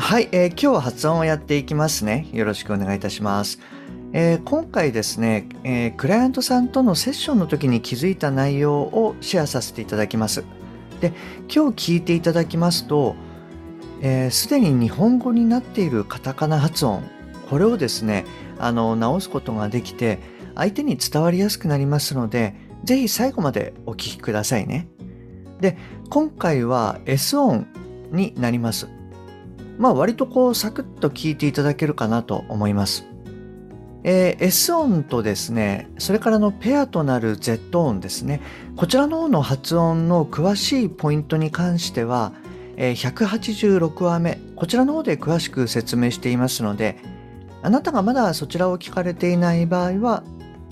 はい、えー、今日は発音をやっていきますねよろしくお願いいたしますえー、今回ですね、えー、クライアントさんとのセッションの時に気づいた内容をシェアさせていただきます。で、今日聞いていただきますと、す、えー、で、に日本語になっているカタカナ発音、これをですね、あの、直すことができて、相手に伝わりやすくなりますので、ぜひ最後までお聞きくださいね。で、今回は S 音になります。まあ割とこうサクッと聞いていただけるかなと思います。えー、S 音とですね、それからのペアとなる Z 音ですね、こちらの方の発音の詳しいポイントに関しては、えー、186話目、こちらの方で詳しく説明していますので、あなたがまだそちらを聞かれていない場合は、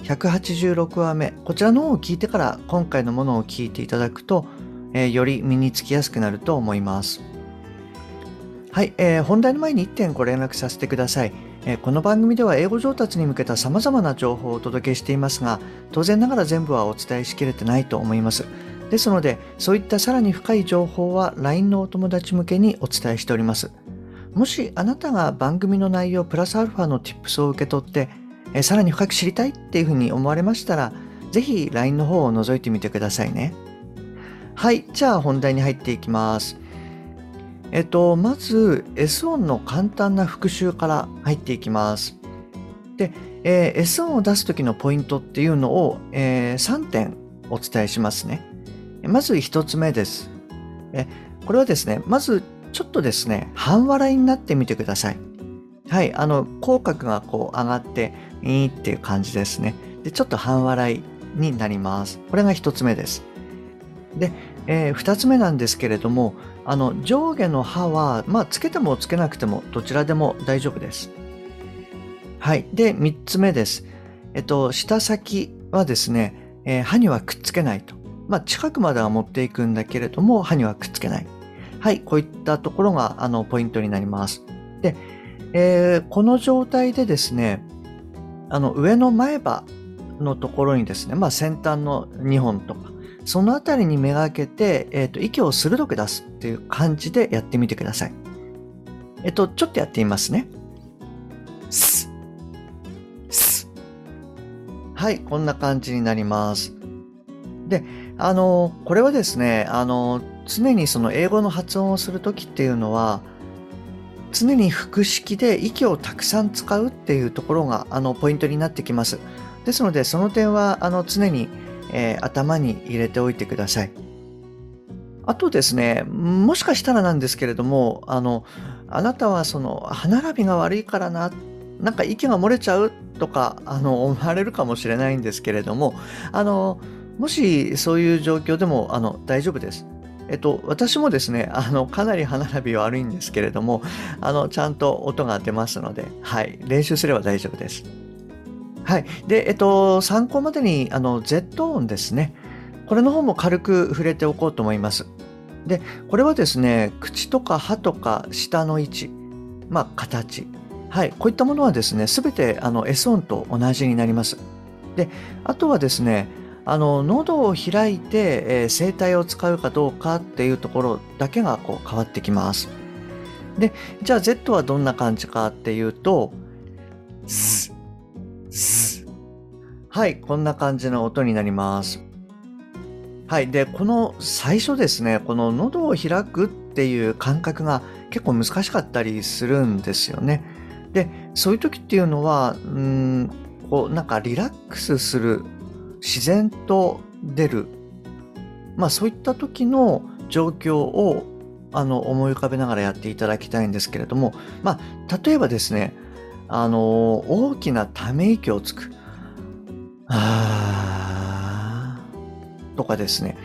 186話目、こちらの方を聞いてから今回のものを聞いていただくと、えー、より身につきやすくなると思います。はい、えー、本題の前に1点ご連絡させてください。えこの番組では英語上達に向けた様々な情報をお届けしていますが、当然ながら全部はお伝えしきれてないと思います。ですので、そういったさらに深い情報は LINE のお友達向けにお伝えしております。もしあなたが番組の内容プラスアルファの Tips を受け取って、えさらに深く知りたいっていうふうに思われましたら、ぜひ LINE の方を覗いてみてくださいね。はい、じゃあ本題に入っていきます。えっと、まず S 音の簡単な復習から入っていきます。で、えー、S 音を出す時のポイントっていうのを、えー、3点お伝えしますね。まず1つ目です。えこれはですね、まずちょっとですね、半笑いになってみてください。はい、あの、口角がこう上がって、いいっていう感じですね。で、ちょっと半笑いになります。これが1つ目です。で、えー、2つ目なんですけれども、あの上下の歯は、まあ、つけてもつけなくてもどちらでも大丈夫です。はい。で、3つ目です。えっと、舌先はですね、えー、歯にはくっつけないと。まあ、近くまでは持っていくんだけれども、歯にはくっつけない。はい。こういったところが、あの、ポイントになります。で、えー、この状態でですね、あの、上の前歯のところにですね、まあ、先端の2本とか、そのあたりにめがけて、えっ、ー、と、息を鋭く出すっていう感じでやってみてください。えっと、ちょっとやってみますね。す、す。はい、こんな感じになります。で、あの、これはですね、あの、常にその英語の発音をするときっていうのは、常に腹式で息をたくさん使うっていうところが、あの、ポイントになってきます。ですので、その点は、あの、常に、えー、頭に入れておいてください。あとですね、もしかしたらなんですけれども、あの、あなたはその歯並びが悪いからな、なんか息が漏れちゃうとか、あの、思われるかもしれないんですけれども、あの、もしそういう状況でも、あの、大丈夫です。えっと、私もですね、あの、かなり歯並び悪いんですけれども、あの、ちゃんと音が出ますので、はい、練習すれば大丈夫です。はい。で、えっと、参考までに、あの、Z 音ですね。これの方も軽く触れておこうと思います。で、これはですね、口とか歯とか舌の位置、まあ、形。はい。こういったものはですね、すべて、あの、S 音と同じになります。で、あとはですね、あの、喉を開いて、えー、声帯を使うかどうかっていうところだけがこう変わってきます。で、じゃあ Z はどんな感じかっていうと、ズはい、こんな感じの音になります。はい。で、この最初ですね、この喉を開くっていう感覚が結構難しかったりするんですよね。で、そういう時っていうのは、うん、こう、なんかリラックスする、自然と出る、まあそういった時の状況をあの思い浮かべながらやっていただきたいんですけれども、まあ例えばですね、あの、大きなため息をつく。ああとかですね。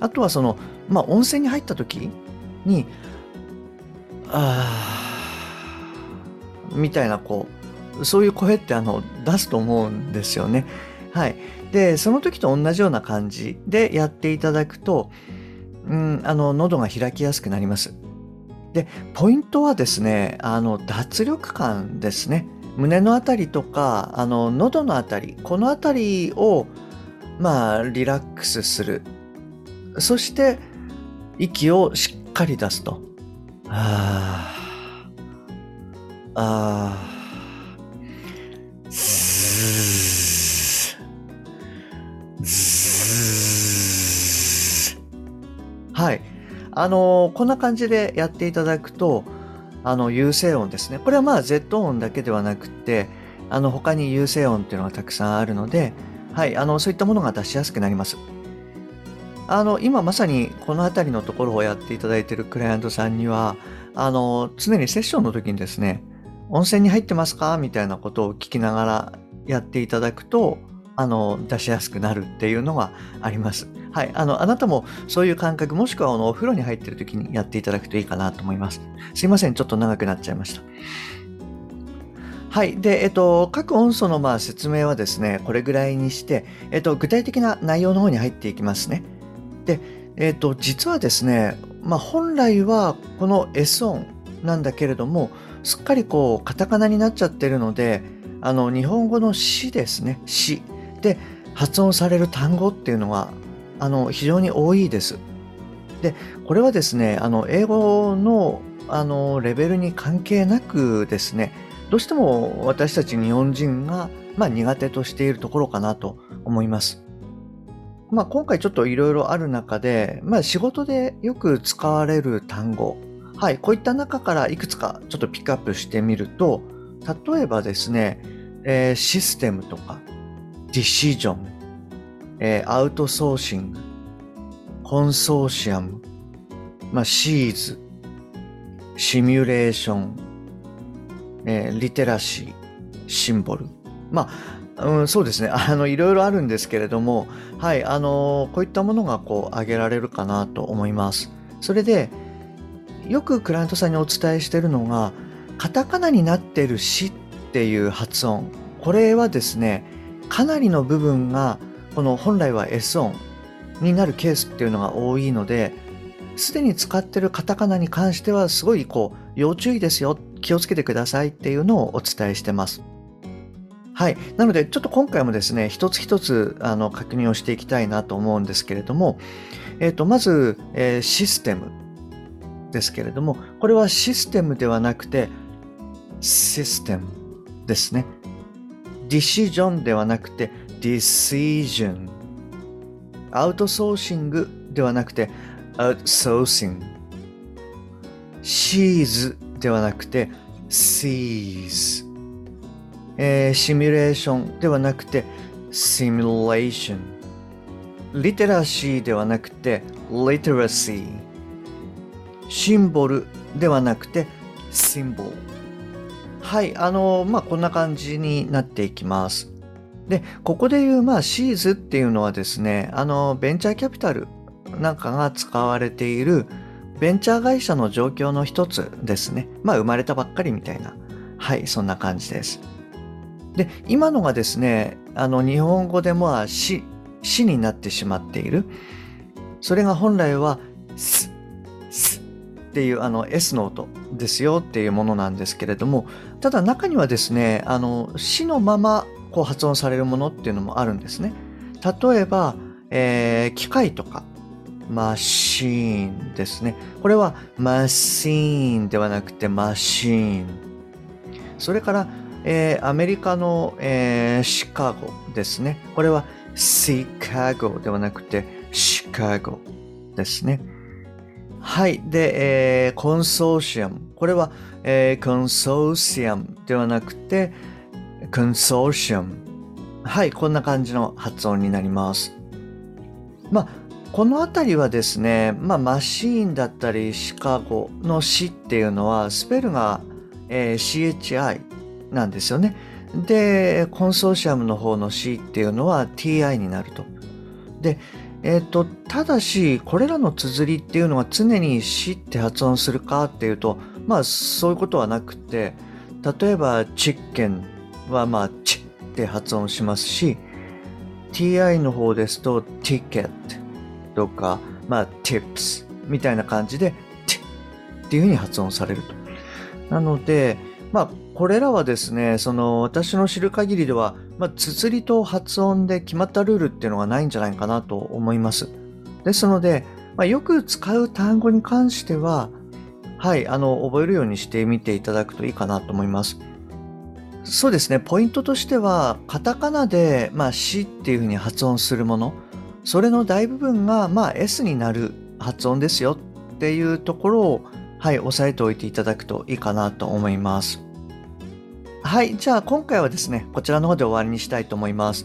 あとはその、まあ、温泉に入った時に、あみたいなこうそういう声ってあの出すと思うんですよね。はい、でその時と同じような感じでやっていただくと、うん、あの喉が開きやすくなります。でポイントはですねあの脱力感ですね。胸の辺りとかあの喉の辺りこの辺りをまあリラックスするそして息をしっかり出すと。ああ。ああ。あの、こんな感じでやっていただくと、あの、有声音ですね。これはまあ Z 音だけではなくて、あの、他に有声音っていうのがたくさんあるので、はい、あの、そういったものが出しやすくなります。あの、今まさにこの辺りのところをやっていただいているクライアントさんには、あの、常にセッションの時にですね、温泉に入ってますかみたいなことを聞きながらやっていただくと、あの、出しやすくなるっていうのがあります。はい。あの、あなたもそういう感覚、もしくはあの、お風呂に入ってる時にやっていただくといいかなと思います。すいません。ちょっと長くなっちゃいました。はい。で、えっと、各音素のまあ説明はですね、これぐらいにして、えっと、具体的な内容の方に入っていきますね。で、えっ、と、実はですね、まあ、本来はこの S 音なんだけれども、すっかりこう、カタカナになっちゃってるので、あの、日本語の詩ですね、詩で発音される単語っていうのは、あの、非常に多いです。で、これはですね、あの、英語の、あの、レベルに関係なくですね、どうしても私たち日本人が、まあ、苦手としているところかなと思います。まあ、今回ちょっといろいろある中で、まあ、仕事でよく使われる単語、はい、こういった中からいくつかちょっとピックアップしてみると、例えばですね、えー、システムとか、ディシジョン、えー、アウトソーシング、コンソーシアム、まあ、シーズ、シミュレーション、えー、リテラシー、シンボル。まあ、うん、そうですね。あの、いろいろあるんですけれども、はい、あの、こういったものがこう、挙げられるかなと思います。それで、よくクライアントさんにお伝えしているのが、カタカナになっているしっていう発音。これはですね、かなりの部分が、この本来は S 音になるケースっていうのが多いので、すでに使ってるカタカナに関してはすごいこう、要注意ですよ、気をつけてくださいっていうのをお伝えしてます。はい。なので、ちょっと今回もですね、一つ一つあの確認をしていきたいなと思うんですけれども、えっ、ー、と、まず、えー、システムですけれども、これはシステムではなくて、システムですね。ディシジョンではなくて、ディシジョン。アウトソーシングではなくて、アウトソーシング。シーズではなくて、シーズ。えー、シミュレーションではなくてシミュレーションリテラシーではなくてリテラシーシンボルではなくてシンボルはいあのまあこんな感じになっていきますでここでいうまあシーズっていうのはですねあのベンチャーキャピタルなんかが使われているベンチャー会社の状況の一つですね。まあ生まれたばっかりみたいな。はいそんな感じです。で、今のがですね、あの、日本語でも死、死になってしまっている。それが本来は、す、すっていうあの S の音ですよっていうものなんですけれども、ただ中にはですね、あの、死のままこう発音されるものっていうのもあるんですね。例えば、えー、機械とか、マシーンですね。これはマシーンではなくてマシーン。それから、えー、アメリカの、えー、シカゴですね。これはシカゴではなくてシカゴですね。はい。で、えー、コンソーシアム。これは、えー、コンソーシアムではなくてコンソーシアム。はい。こんな感じの発音になります。まあ、この辺りはですね、まあ、マシーンだったりシカゴの死っていうのはスペルが、えー、CHI なんですよね。で、コンソーシアムの方の C っていうのは TI になると。で、えっ、ー、と、ただし、これらの綴りっていうのは常に C って発音するかっていうと、まあそういうことはなくて、例えば、チッケンはまあ、チって発音しますし、ti の方ですと、ticket とか、まあ、tips みたいな感じで、t っていう風に発音されると。なので、まあ、これらはですね、その、私の知る限りでは、まあ、綴りと発音で決まったルールっていうのがないんじゃないかなと思います。ですので、まあ、よく使う単語に関しては、はい、あの、覚えるようにしてみていただくといいかなと思います。そうですね、ポイントとしては、カタカナで、まあ、しっていうふうに発音するもの、それの大部分が、まあ、S になる発音ですよっていうところを、はい、押さえておいていただくといいかなと思います。はい、じゃあ今回はですね、こちらの方で終わりにしたいと思います。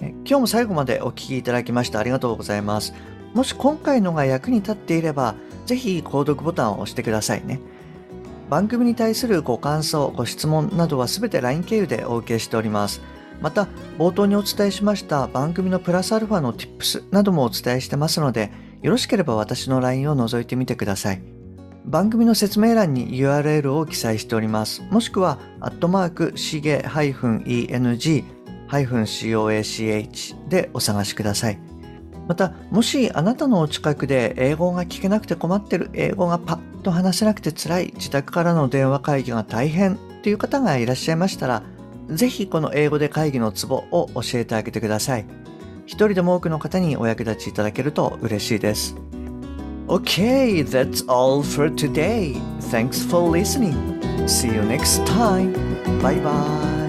今日も最後までお聴きいただきましてありがとうございます。もし今回のが役に立っていれば、ぜひ購読ボタンを押してくださいね。番組に対するご感想、ご質問などはすべて LINE 経由でお受けしております。また、冒頭にお伝えしました番組のプラスアルファの Tips などもお伝えしてますので、よろしければ私の LINE を覗いてみてください。番組の説明欄に URL を記載しております。もしくは、アットマーク、しげ -eng-coach でお探しください。また、もしあなたのお近くで英語が聞けなくて困ってる、英語がパッと話せなくて辛い、自宅からの電話会議が大変という方がいらっしゃいましたら、ぜひこの英語で会議のツボを教えてあげてください。一人でも多くの方にお役立ちいただけると嬉しいです。Okay, that's all for today. Thanks for listening. See you next time. Bye bye.